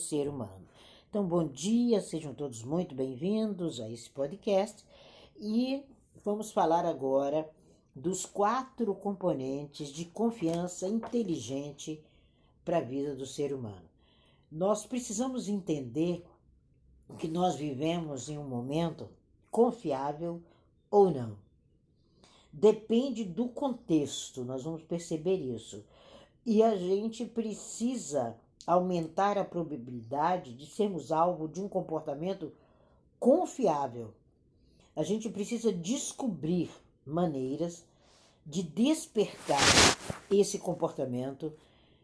ser humano. Então, bom dia, sejam todos muito bem-vindos a esse podcast e vamos falar agora dos quatro componentes de confiança inteligente para a vida do ser humano. Nós precisamos entender que nós vivemos em um momento confiável ou não. Depende do contexto, nós vamos perceber isso. E a gente precisa aumentar a probabilidade de sermos alvo de um comportamento confiável. A gente precisa descobrir maneiras de despertar esse comportamento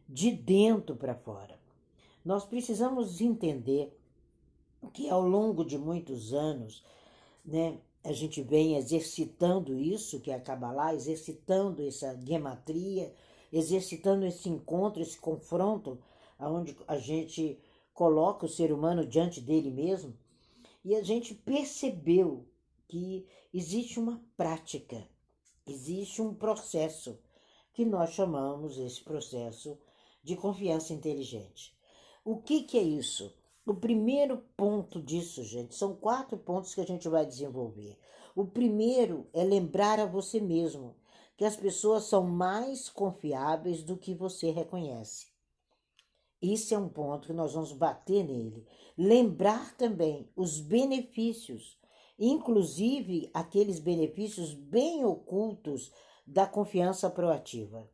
de dentro para fora. Nós precisamos entender que ao longo de muitos anos, né, a gente vem exercitando isso, que é a Kabbalah, exercitando essa gematria, exercitando esse encontro, esse confronto, onde a gente coloca o ser humano diante dele mesmo, e a gente percebeu que existe uma prática, existe um processo que nós chamamos esse processo de confiança inteligente. O que, que é isso? O primeiro ponto disso, gente, são quatro pontos que a gente vai desenvolver. O primeiro é lembrar a você mesmo que as pessoas são mais confiáveis do que você reconhece. Isso é um ponto que nós vamos bater nele. Lembrar também os benefícios, inclusive aqueles benefícios bem ocultos da confiança proativa.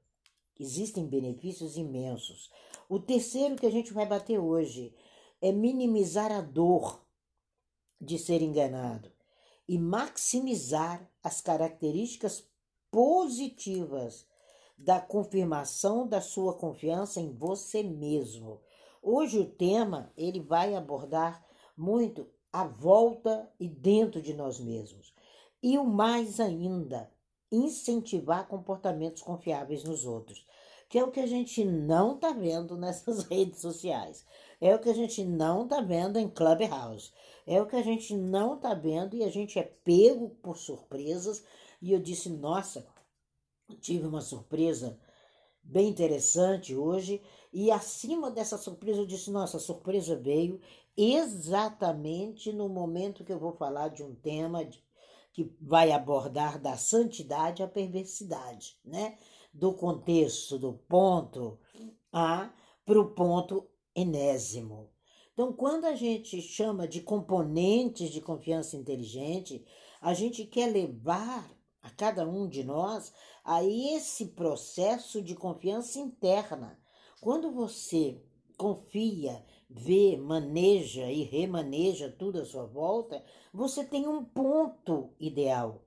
Existem benefícios imensos. O terceiro que a gente vai bater hoje é minimizar a dor de ser enganado e maximizar as características positivas da confirmação da sua confiança em você mesmo. Hoje o tema ele vai abordar muito a volta e dentro de nós mesmos. E o mais ainda, incentivar comportamentos confiáveis nos outros, que é o que a gente não está vendo nessas redes sociais. É o que a gente não está vendo em Clubhouse. É o que a gente não está vendo e a gente é pego por surpresas. E eu disse, nossa, tive uma surpresa bem interessante hoje. E acima dessa surpresa, eu disse, nossa, a surpresa veio exatamente no momento que eu vou falar de um tema que vai abordar da santidade à perversidade, né? Do contexto, do ponto A para o ponto enésimo. Então, quando a gente chama de componentes de confiança inteligente, a gente quer levar a cada um de nós a esse processo de confiança interna. Quando você confia, vê, maneja e remaneja tudo à sua volta, você tem um ponto ideal.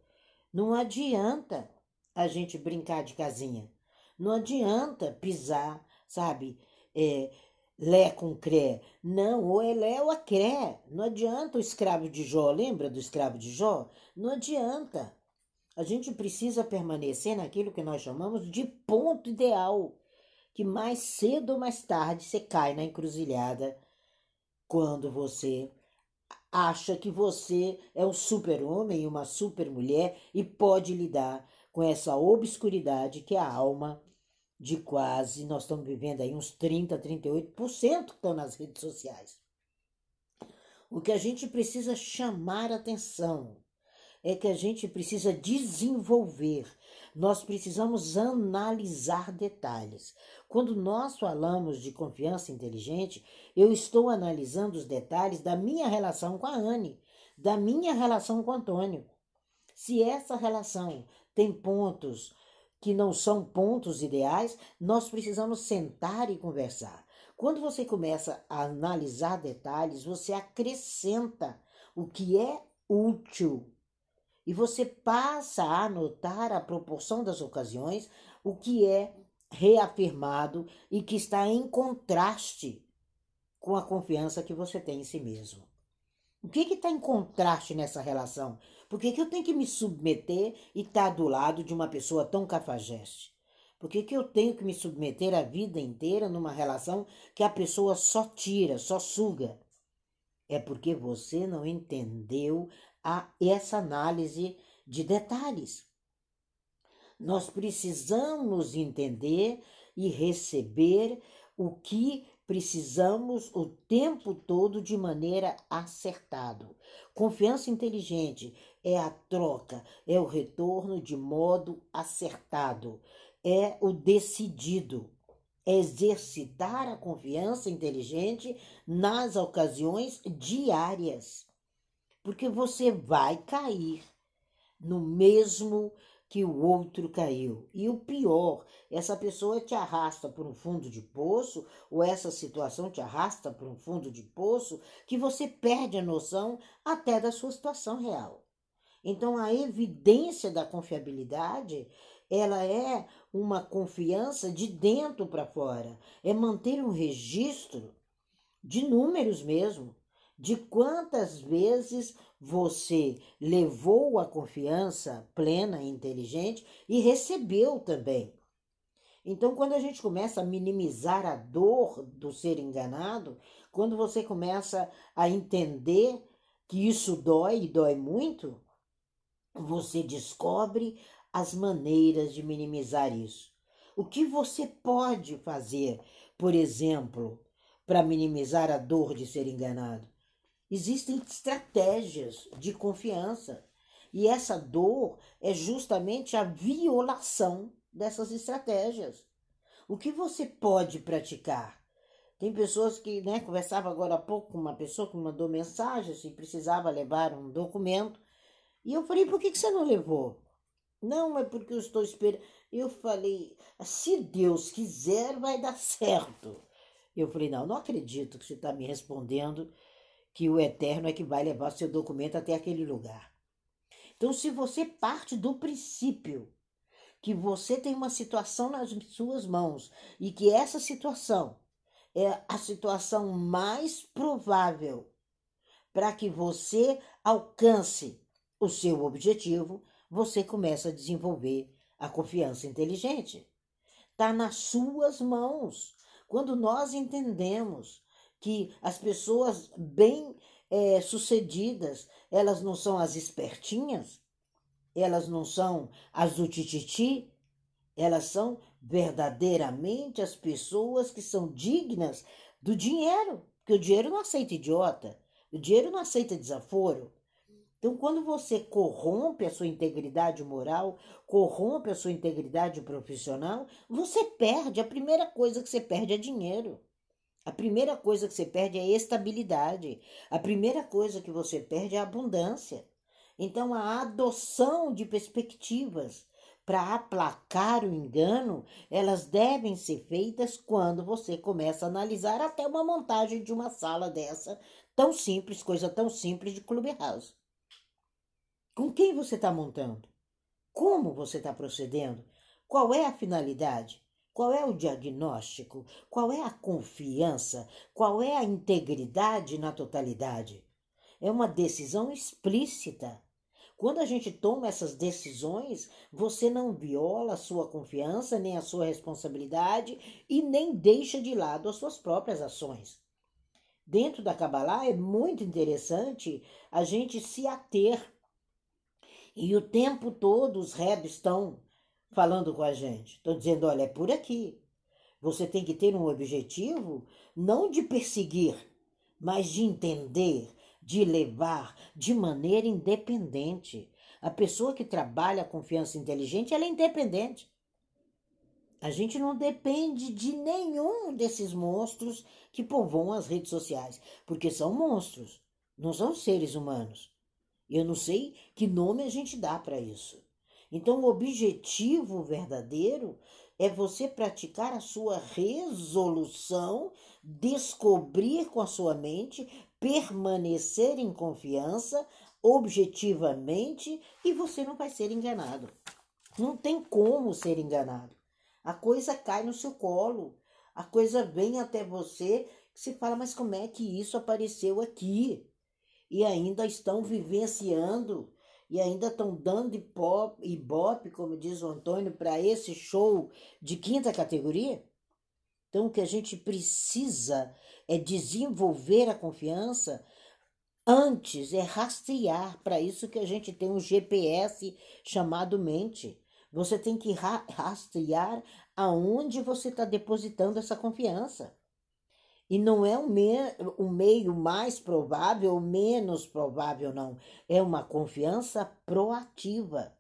Não adianta a gente brincar de casinha. Não adianta pisar, sabe, é, Lé com cré. Não, ou é Lé ou cré. Não adianta o escravo de Jó, lembra do escravo de Jó? Não adianta. A gente precisa permanecer naquilo que nós chamamos de ponto ideal, que mais cedo ou mais tarde você cai na encruzilhada quando você acha que você é um super-homem uma super-mulher e pode lidar com essa obscuridade que é a alma de quase, nós estamos vivendo aí uns 30, 38% que estão nas redes sociais. O que a gente precisa chamar atenção é que a gente precisa desenvolver, nós precisamos analisar detalhes. Quando nós falamos de confiança inteligente, eu estou analisando os detalhes da minha relação com a Anne, da minha relação com o Antônio. Se essa relação tem pontos que não são pontos ideais, nós precisamos sentar e conversar. Quando você começa a analisar detalhes, você acrescenta o que é útil e você passa a anotar a proporção das ocasiões, o que é reafirmado e que está em contraste com a confiança que você tem em si mesmo. O que está em contraste nessa relação? Por que, que eu tenho que me submeter e estar tá do lado de uma pessoa tão cafajeste? Por que, que eu tenho que me submeter a vida inteira numa relação que a pessoa só tira, só suga? É porque você não entendeu a, essa análise de detalhes. Nós precisamos entender e receber o que precisamos o tempo todo de maneira acertado. Confiança inteligente é a troca, é o retorno de modo acertado, é o decidido. É exercitar a confiança inteligente nas ocasiões diárias. Porque você vai cair no mesmo que o outro caiu. E o pior, essa pessoa te arrasta para um fundo de poço, ou essa situação te arrasta para um fundo de poço, que você perde a noção até da sua situação real. Então, a evidência da confiabilidade, ela é uma confiança de dentro para fora, é manter um registro de números mesmo, de quantas vezes você levou a confiança plena e inteligente e recebeu também. Então, quando a gente começa a minimizar a dor do ser enganado, quando você começa a entender que isso dói e dói muito, você descobre as maneiras de minimizar isso. O que você pode fazer, por exemplo, para minimizar a dor de ser enganado? Existem estratégias de confiança. E essa dor é justamente a violação dessas estratégias. O que você pode praticar? Tem pessoas que, né, conversava agora há pouco com uma pessoa que mandou mensagem se precisava levar um documento. E eu falei, por que, que você não levou? Não, é porque eu estou esperando. Eu falei, se Deus quiser, vai dar certo. Eu falei, não, não acredito que você está me respondendo que o eterno é que vai levar seu documento até aquele lugar. Então, se você parte do princípio que você tem uma situação nas suas mãos e que essa situação é a situação mais provável para que você alcance o seu objetivo, você começa a desenvolver a confiança inteligente. Está nas suas mãos. Quando nós entendemos que as pessoas bem é, sucedidas, elas não são as espertinhas, elas não são as do tititi, elas são verdadeiramente as pessoas que são dignas do dinheiro, porque o dinheiro não aceita idiota, o dinheiro não aceita desaforo. Então, quando você corrompe a sua integridade moral, corrompe a sua integridade profissional, você perde. A primeira coisa que você perde é dinheiro. A primeira coisa que você perde é a estabilidade. A primeira coisa que você perde é a abundância. Então, a adoção de perspectivas para aplacar o engano, elas devem ser feitas quando você começa a analisar até uma montagem de uma sala dessa, tão simples, coisa tão simples de Clubhouse. Com quem você está montando? Como você está procedendo? Qual é a finalidade? Qual é o diagnóstico? Qual é a confiança? Qual é a integridade na totalidade? É uma decisão explícita. Quando a gente toma essas decisões, você não viola a sua confiança, nem a sua responsabilidade e nem deixa de lado as suas próprias ações. Dentro da Kabbalah é muito interessante a gente se ater. E o tempo todo os rebs estão falando com a gente. Estou dizendo, olha, é por aqui. Você tem que ter um objetivo não de perseguir, mas de entender, de levar de maneira independente. A pessoa que trabalha a confiança inteligente, ela é independente. A gente não depende de nenhum desses monstros que povoam as redes sociais, porque são monstros, não são seres humanos. Eu não sei que nome a gente dá para isso. Então, o objetivo verdadeiro é você praticar a sua resolução, descobrir com a sua mente, permanecer em confiança, objetivamente, e você não vai ser enganado. Não tem como ser enganado. A coisa cai no seu colo, a coisa vem até você, você fala, mas como é que isso apareceu aqui? E ainda estão vivenciando e ainda estão dando ibope, como diz o Antônio, para esse show de quinta categoria? Então, o que a gente precisa é desenvolver a confiança antes, é rastrear. Para isso que a gente tem um GPS chamado mente. Você tem que rastrear aonde você está depositando essa confiança. E não é um, me um meio mais provável ou menos provável, não. É uma confiança proativa,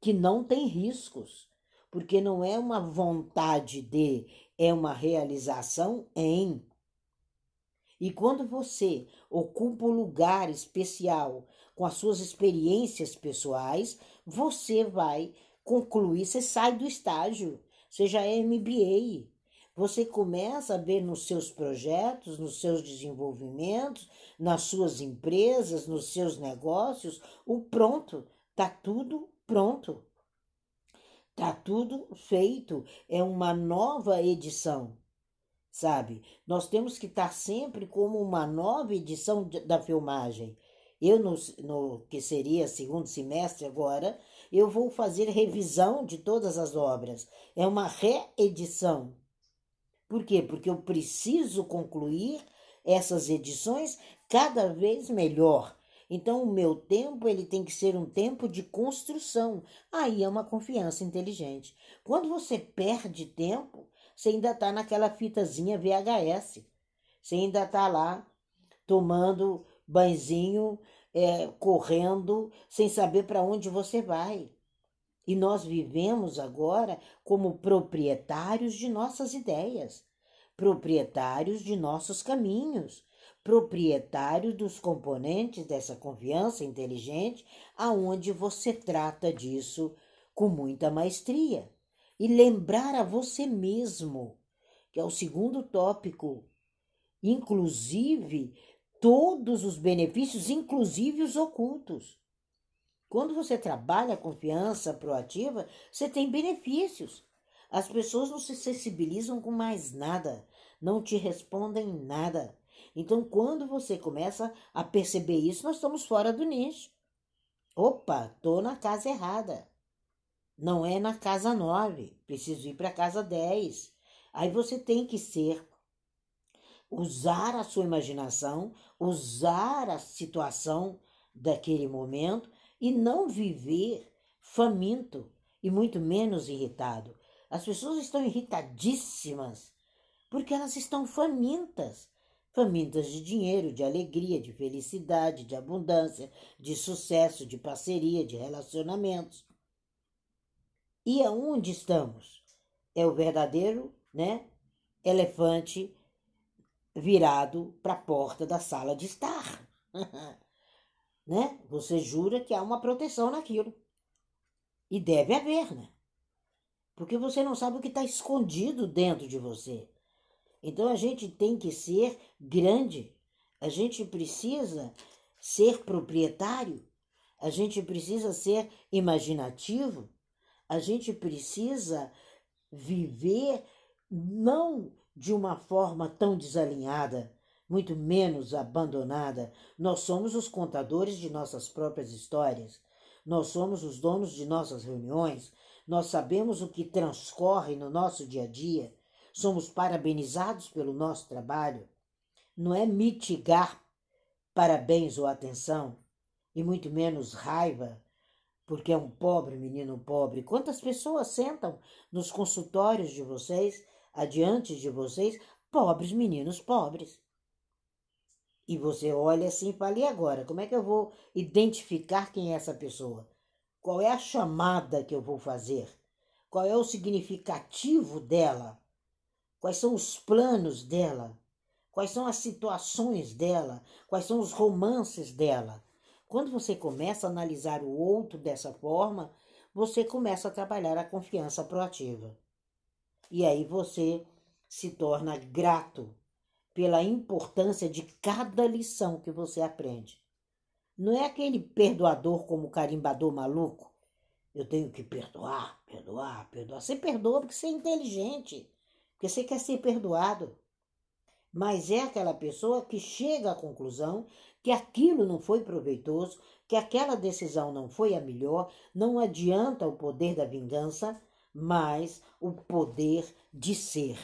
que não tem riscos, porque não é uma vontade de, é uma realização em. E quando você ocupa um lugar especial com as suas experiências pessoais, você vai concluir, você sai do estágio, seja MBA. Você começa a ver nos seus projetos, nos seus desenvolvimentos, nas suas empresas, nos seus negócios, o pronto, tá tudo pronto. Tá tudo feito, é uma nova edição sabe? Nós temos que estar sempre como uma nova edição da filmagem. Eu, no, no que seria segundo semestre agora, eu vou fazer revisão de todas as obras. É uma reedição. Por quê? Porque eu preciso concluir essas edições cada vez melhor. Então, o meu tempo ele tem que ser um tempo de construção. Aí é uma confiança inteligente. Quando você perde tempo, você ainda está naquela fitazinha VHS. Você ainda está lá tomando banzinho, é, correndo, sem saber para onde você vai. E nós vivemos agora como proprietários de nossas ideias, proprietários de nossos caminhos, proprietários dos componentes dessa confiança inteligente, aonde você trata disso com muita maestria e lembrar a você mesmo, que é o segundo tópico, inclusive todos os benefícios, inclusive os ocultos. Quando você trabalha a confiança proativa, você tem benefícios. As pessoas não se sensibilizam com mais nada, não te respondem nada. Então, quando você começa a perceber isso, nós estamos fora do nicho. Opa, tô na casa errada. Não é na casa 9, preciso ir para a casa 10. Aí você tem que ser usar a sua imaginação, usar a situação daquele momento e não viver faminto e muito menos irritado. As pessoas estão irritadíssimas porque elas estão famintas famintas de dinheiro, de alegria, de felicidade, de abundância, de sucesso, de parceria, de relacionamentos. E aonde estamos? É o verdadeiro, né, elefante virado para a porta da sala de estar. né? Você jura que há uma proteção naquilo. E deve haver, né? Porque você não sabe o que está escondido dentro de você. Então a gente tem que ser grande. A gente precisa ser proprietário. A gente precisa ser imaginativo a gente precisa viver não de uma forma tão desalinhada, muito menos abandonada. Nós somos os contadores de nossas próprias histórias. Nós somos os donos de nossas reuniões. Nós sabemos o que transcorre no nosso dia a dia. Somos parabenizados pelo nosso trabalho. Não é mitigar parabéns ou atenção, e muito menos raiva porque é um pobre menino pobre. Quantas pessoas sentam nos consultórios de vocês, adiante de vocês, pobres meninos pobres? E você olha assim e fala: e agora? Como é que eu vou identificar quem é essa pessoa? Qual é a chamada que eu vou fazer? Qual é o significativo dela? Quais são os planos dela? Quais são as situações dela? Quais são os romances dela? Quando você começa a analisar o outro dessa forma, você começa a trabalhar a confiança proativa. E aí você se torna grato pela importância de cada lição que você aprende. Não é aquele perdoador como carimbador maluco. Eu tenho que perdoar, perdoar, perdoar. Você perdoa porque você é inteligente, porque você quer ser perdoado. Mas é aquela pessoa que chega à conclusão que aquilo não foi proveitoso, que aquela decisão não foi a melhor, não adianta o poder da vingança, mas o poder de ser.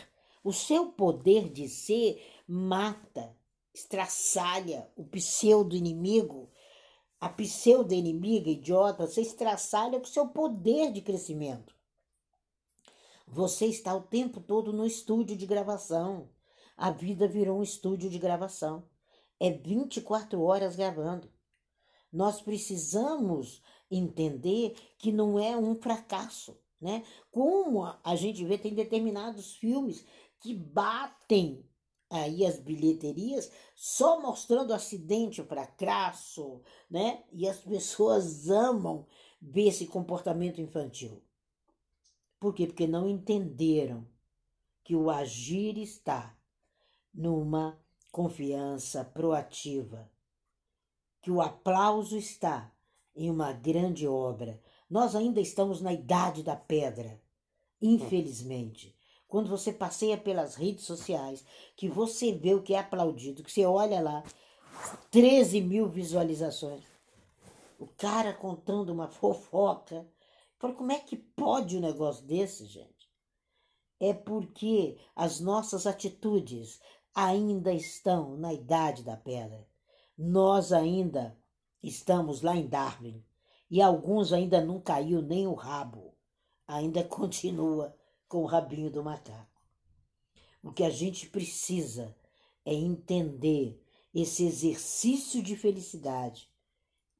O seu poder de ser mata, estraçalha o pseudo-inimigo, a pseudo-inimiga idiota, você estraçalha com seu poder de crescimento. Você está o tempo todo no estúdio de gravação. a vida virou um estúdio de gravação. É 24 horas gravando. Nós precisamos entender que não é um fracasso, né? Como a gente vê, tem determinados filmes que batem aí as bilheterias só mostrando acidente para crasso, né? E as pessoas amam ver esse comportamento infantil. Por quê? Porque não entenderam que o agir está numa confiança proativa, que o aplauso está em uma grande obra. Nós ainda estamos na idade da pedra, infelizmente. Quando você passeia pelas redes sociais, que você vê o que é aplaudido, que você olha lá, 13 mil visualizações. O cara contando uma fofoca. Fala, como é que pode um negócio desse, gente? É porque as nossas atitudes ainda estão na idade da pedra. Nós ainda estamos lá em Darwin e alguns ainda não caiu nem o rabo. Ainda continua com o rabinho do macaco. O que a gente precisa é entender esse exercício de felicidade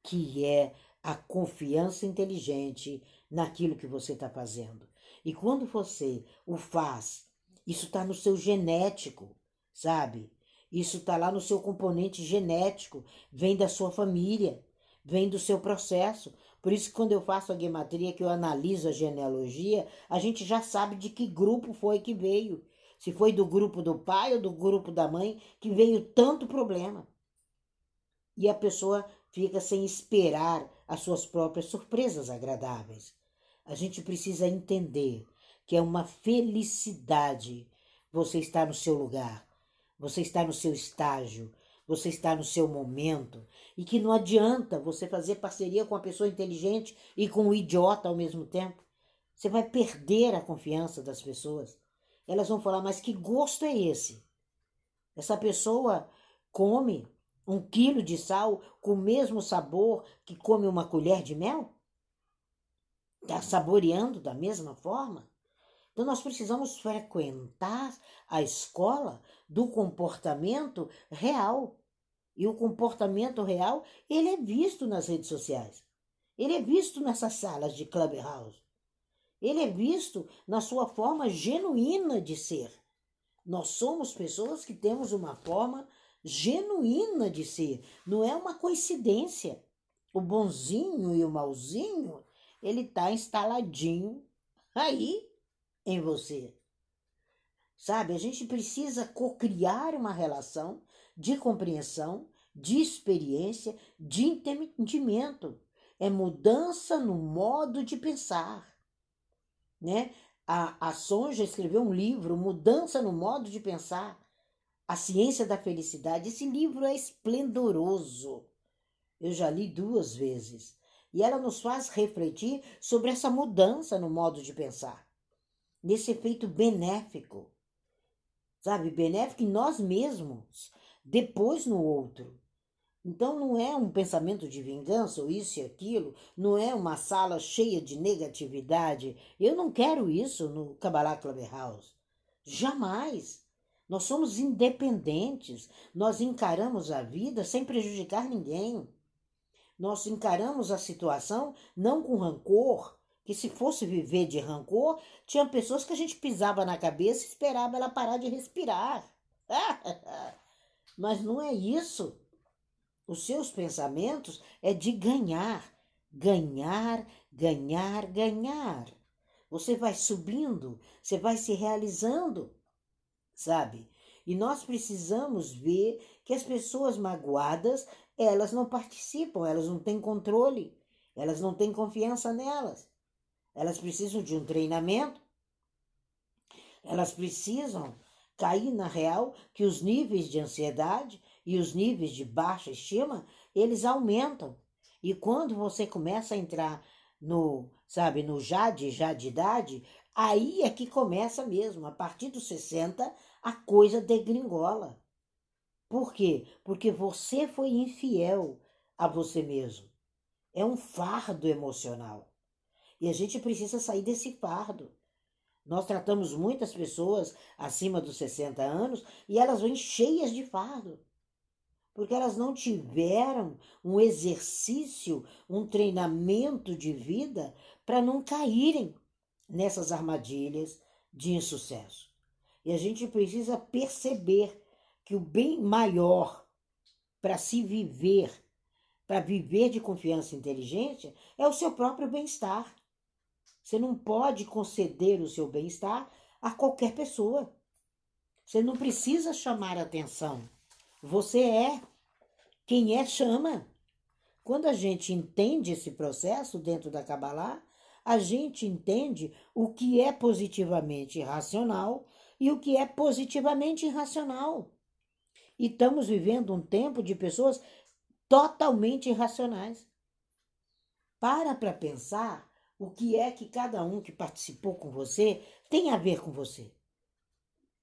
que é a confiança inteligente naquilo que você está fazendo. E quando você o faz, isso está no seu genético, sabe? Isso está lá no seu componente genético, vem da sua família, vem do seu processo. Por isso, quando eu faço a gematria, que eu analiso a genealogia, a gente já sabe de que grupo foi que veio. Se foi do grupo do pai ou do grupo da mãe que veio tanto problema. E a pessoa fica sem esperar as suas próprias surpresas agradáveis. A gente precisa entender que é uma felicidade você estar no seu lugar, você estar no seu estágio, você está no seu momento e que não adianta você fazer parceria com a pessoa inteligente e com o idiota ao mesmo tempo. Você vai perder a confiança das pessoas. Elas vão falar, mas que gosto é esse? Essa pessoa come um quilo de sal com o mesmo sabor que come uma colher de mel? Está saboreando da mesma forma? Então, nós precisamos frequentar a escola do comportamento real. E o comportamento real, ele é visto nas redes sociais. Ele é visto nessas salas de clubhouse. Ele é visto na sua forma genuína de ser. Nós somos pessoas que temos uma forma genuína de ser, não é uma coincidência. O bonzinho e o malzinho, ele está instaladinho aí em você. Sabe, a gente precisa cocriar uma relação de compreensão, de experiência, de entendimento. É mudança no modo de pensar. Né? A, a Sonja escreveu um livro, Mudança no Modo de Pensar. A Ciência da Felicidade. Esse livro é esplendoroso. Eu já li duas vezes. E ela nos faz refletir sobre essa mudança no modo de pensar, nesse efeito benéfico, sabe? Benéfico em nós mesmos, depois no outro. Então não é um pensamento de vingança ou isso e aquilo, não é uma sala cheia de negatividade. Eu não quero isso no Kabbalah Clubhouse. Jamais. Nós somos independentes, nós encaramos a vida sem prejudicar ninguém. Nós encaramos a situação não com rancor, que se fosse viver de rancor, tinha pessoas que a gente pisava na cabeça e esperava ela parar de respirar. Mas não é isso. Os seus pensamentos é de ganhar, ganhar, ganhar, ganhar. Você vai subindo, você vai se realizando sabe? E nós precisamos ver que as pessoas magoadas, elas não participam, elas não têm controle, elas não têm confiança nelas. Elas precisam de um treinamento, elas precisam cair na real que os níveis de ansiedade e os níveis de baixa estima, eles aumentam. E quando você começa a entrar no, sabe, no já de já de idade, Aí é que começa mesmo. A partir dos 60, a coisa degringola. Por quê? Porque você foi infiel a você mesmo. É um fardo emocional. E a gente precisa sair desse fardo. Nós tratamos muitas pessoas acima dos 60 anos e elas vêm cheias de fardo. Porque elas não tiveram um exercício, um treinamento de vida para não caírem nessas armadilhas de insucesso. E a gente precisa perceber que o bem maior para se viver, para viver de confiança inteligente, é o seu próprio bem-estar. Você não pode conceder o seu bem-estar a qualquer pessoa. Você não precisa chamar atenção. Você é. Quem é, chama. Quando a gente entende esse processo dentro da Kabbalah, a gente entende o que é positivamente racional e o que é positivamente irracional. E estamos vivendo um tempo de pessoas totalmente irracionais. Para para pensar o que é que cada um que participou com você tem a ver com você.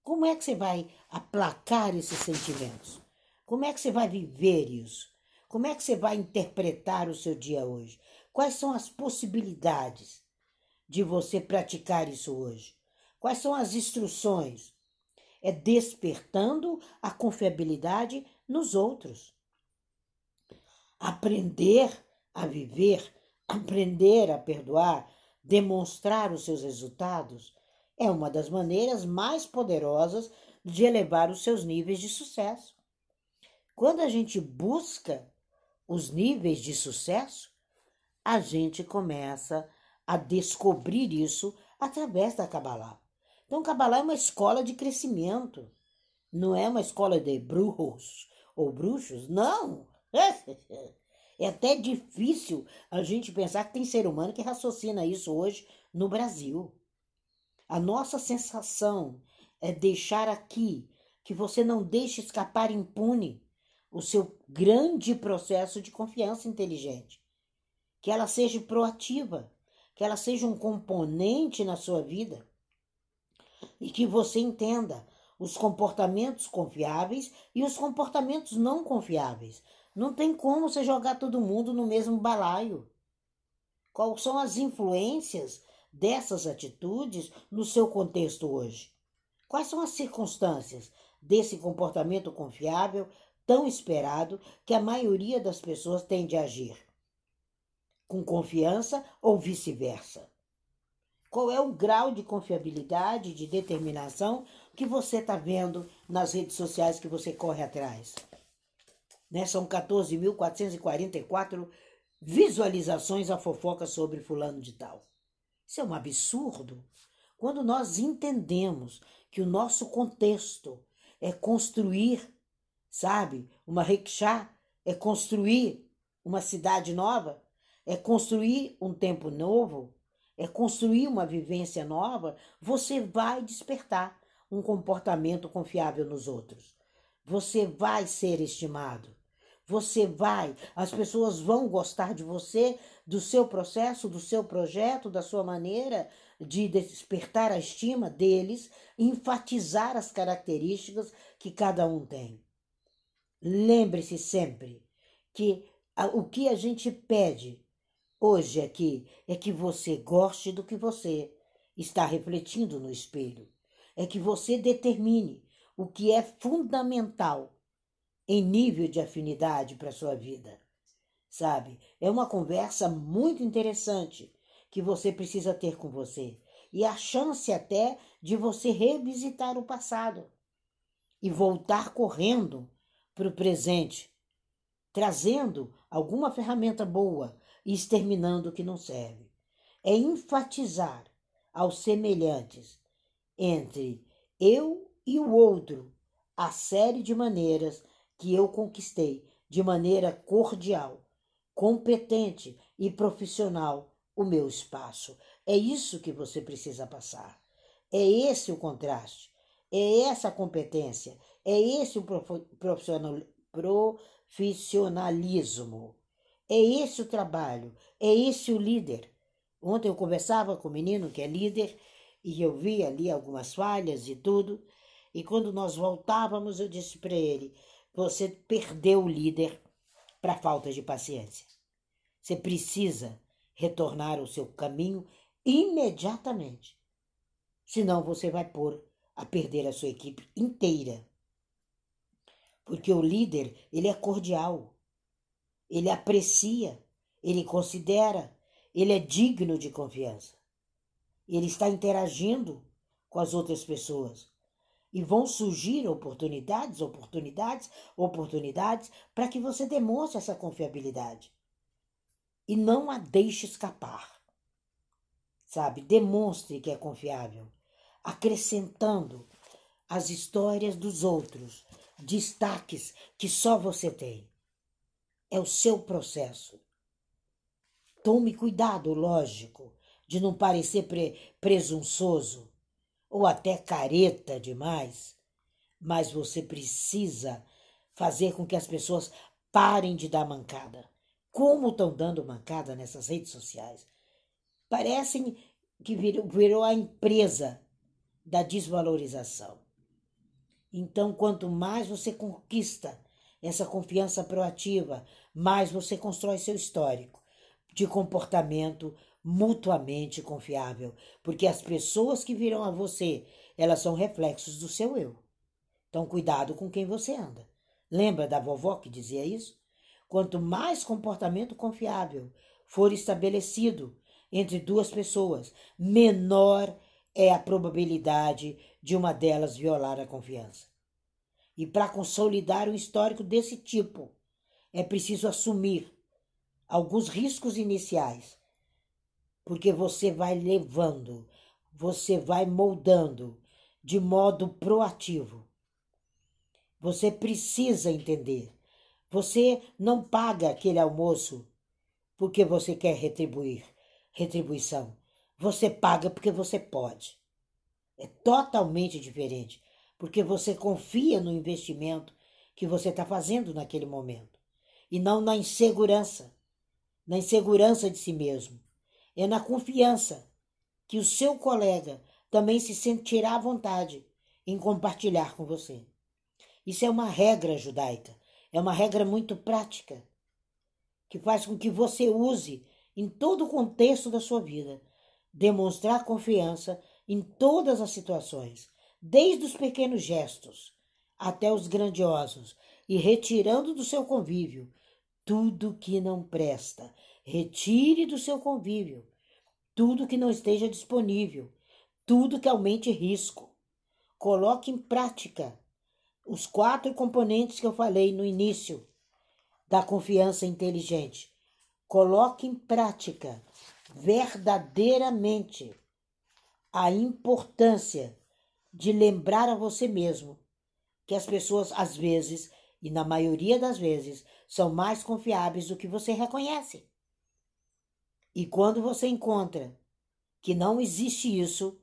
Como é que você vai aplacar esses sentimentos? Como é que você vai viver isso? Como é que você vai interpretar o seu dia hoje? Quais são as possibilidades de você praticar isso hoje? Quais são as instruções? É despertando a confiabilidade nos outros. Aprender a viver Aprender a perdoar, demonstrar os seus resultados, é uma das maneiras mais poderosas de elevar os seus níveis de sucesso. Quando a gente busca os níveis de sucesso, a gente começa a descobrir isso através da Kabbalah. Então, Kabbalah é uma escola de crescimento, não é uma escola de bruxos ou bruxos, não. É até difícil a gente pensar que tem ser humano que raciocina isso hoje no Brasil. A nossa sensação é deixar aqui que você não deixe escapar impune o seu grande processo de confiança inteligente. Que ela seja proativa, que ela seja um componente na sua vida e que você entenda os comportamentos confiáveis e os comportamentos não confiáveis. Não tem como você jogar todo mundo no mesmo balaio. Quais são as influências dessas atitudes no seu contexto hoje? Quais são as circunstâncias desse comportamento confiável tão esperado que a maioria das pessoas tende a agir? Com confiança ou vice-versa? Qual é o grau de confiabilidade, de determinação que você está vendo nas redes sociais que você corre atrás? Né? São 14.444 visualizações a fofoca sobre fulano de tal. Isso é um absurdo. Quando nós entendemos que o nosso contexto é construir, sabe, uma rickshaw, é construir uma cidade nova, é construir um tempo novo, é construir uma vivência nova, você vai despertar um comportamento confiável nos outros. Você vai ser estimado. Você vai, as pessoas vão gostar de você, do seu processo, do seu projeto, da sua maneira de despertar a estima deles, enfatizar as características que cada um tem. Lembre-se sempre que o que a gente pede hoje aqui é que você goste do que você está refletindo no espelho. É que você determine o que é fundamental em nível de afinidade para sua vida. Sabe? É uma conversa muito interessante que você precisa ter com você e a chance até de você revisitar o passado e voltar correndo para o presente, trazendo alguma ferramenta boa e exterminando o que não serve. É enfatizar aos semelhantes entre eu e o outro a série de maneiras que eu conquistei de maneira cordial, competente e profissional o meu espaço. É isso que você precisa passar. É esse o contraste, é essa a competência, é esse o profissional, profissionalismo, é esse o trabalho, é esse o líder. Ontem eu conversava com o um menino que é líder e eu vi ali algumas falhas e tudo. E quando nós voltávamos, eu disse para ele: você perdeu o líder para falta de paciência. Você precisa retornar ao seu caminho imediatamente. Senão você vai pôr a perder a sua equipe inteira. Porque o líder, ele é cordial. Ele aprecia, ele considera, ele é digno de confiança. Ele está interagindo com as outras pessoas. E vão surgir oportunidades, oportunidades, oportunidades para que você demonstre essa confiabilidade. E não a deixe escapar. Sabe? Demonstre que é confiável, acrescentando as histórias dos outros, destaques que só você tem. É o seu processo. Tome cuidado, lógico, de não parecer pre presunçoso ou até careta demais, mas você precisa fazer com que as pessoas parem de dar mancada. Como estão dando mancada nessas redes sociais? Parecem que virou, virou a empresa da desvalorização. Então, quanto mais você conquista essa confiança proativa, mais você constrói seu histórico de comportamento mutuamente confiável, porque as pessoas que virão a você, elas são reflexos do seu eu. Então, cuidado com quem você anda. Lembra da vovó que dizia isso? Quanto mais comportamento confiável for estabelecido entre duas pessoas, menor é a probabilidade de uma delas violar a confiança. E para consolidar um histórico desse tipo, é preciso assumir alguns riscos iniciais porque você vai levando, você vai moldando de modo proativo. Você precisa entender. Você não paga aquele almoço porque você quer retribuir, retribuição. Você paga porque você pode. É totalmente diferente, porque você confia no investimento que você está fazendo naquele momento e não na insegurança, na insegurança de si mesmo. É na confiança que o seu colega também se sentirá à vontade em compartilhar com você. Isso é uma regra judaica, é uma regra muito prática, que faz com que você use em todo o contexto da sua vida demonstrar confiança em todas as situações, desde os pequenos gestos até os grandiosos, e retirando do seu convívio tudo que não presta Retire do seu convívio tudo que não esteja disponível, tudo que aumente risco. Coloque em prática os quatro componentes que eu falei no início da confiança inteligente. Coloque em prática verdadeiramente a importância de lembrar a você mesmo que as pessoas, às vezes, e na maioria das vezes, são mais confiáveis do que você reconhece. E quando você encontra que não existe isso,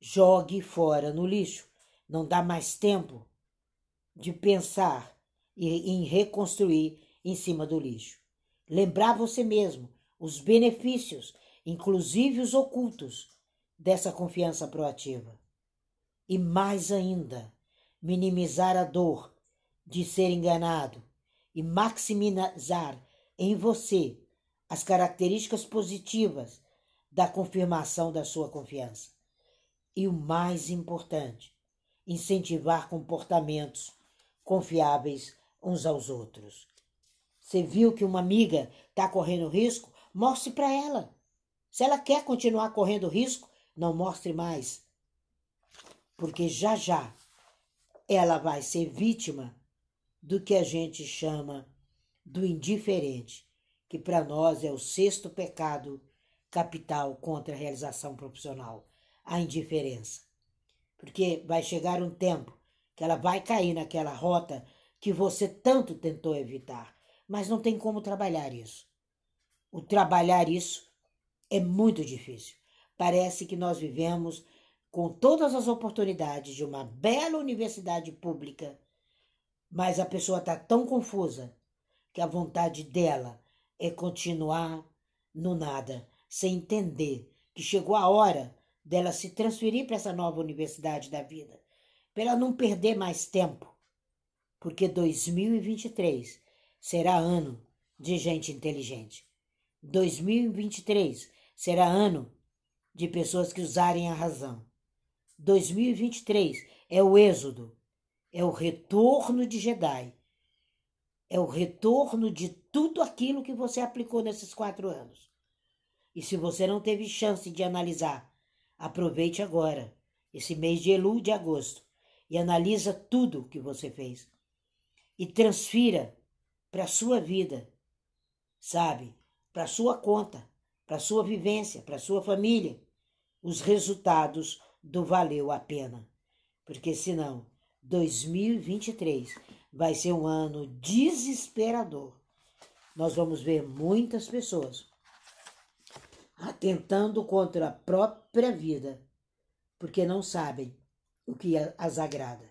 jogue fora no lixo. Não dá mais tempo de pensar em reconstruir em cima do lixo. Lembrar você mesmo os benefícios, inclusive os ocultos, dessa confiança proativa. E mais ainda, minimizar a dor de ser enganado e maximizar em você as características positivas da confirmação da sua confiança. E o mais importante, incentivar comportamentos confiáveis uns aos outros. Você viu que uma amiga está correndo risco? Mostre para ela. Se ela quer continuar correndo risco, não mostre mais. Porque já já ela vai ser vítima do que a gente chama do indiferente que para nós é o sexto pecado capital contra a realização profissional, a indiferença. Porque vai chegar um tempo que ela vai cair naquela rota que você tanto tentou evitar, mas não tem como trabalhar isso. O trabalhar isso é muito difícil. Parece que nós vivemos com todas as oportunidades de uma bela universidade pública, mas a pessoa está tão confusa que a vontade dela é continuar no nada, sem entender que chegou a hora dela se transferir para essa nova universidade da vida, para ela não perder mais tempo, porque 2023 será ano de gente inteligente. 2023 será ano de pessoas que usarem a razão. 2023 é o êxodo, é o retorno de Jedi, é o retorno de tudo aquilo que você aplicou nesses quatro anos. E se você não teve chance de analisar, aproveite agora, esse mês de Elu de agosto, e analisa tudo que você fez. E transfira para a sua vida, sabe? Para a sua conta, para a sua vivência, para a sua família, os resultados do valeu a pena. Porque senão, 2023 vai ser um ano desesperador. Nós vamos ver muitas pessoas atentando contra a própria vida, porque não sabem o que as agrada.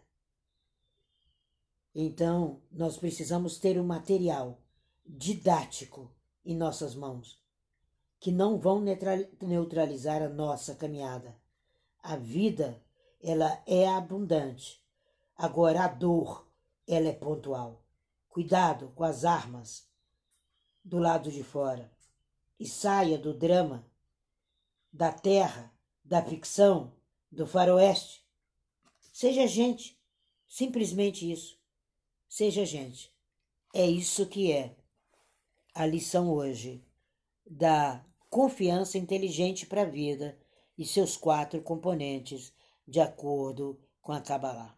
Então, nós precisamos ter um material didático em nossas mãos, que não vão neutralizar a nossa caminhada. A vida, ela é abundante. Agora a dor, ela é pontual. Cuidado com as armas do lado de fora e saia do drama, da terra, da ficção, do faroeste. Seja gente, simplesmente isso. Seja gente. É isso que é a lição hoje da confiança inteligente para a vida e seus quatro componentes, de acordo com a Kabbalah.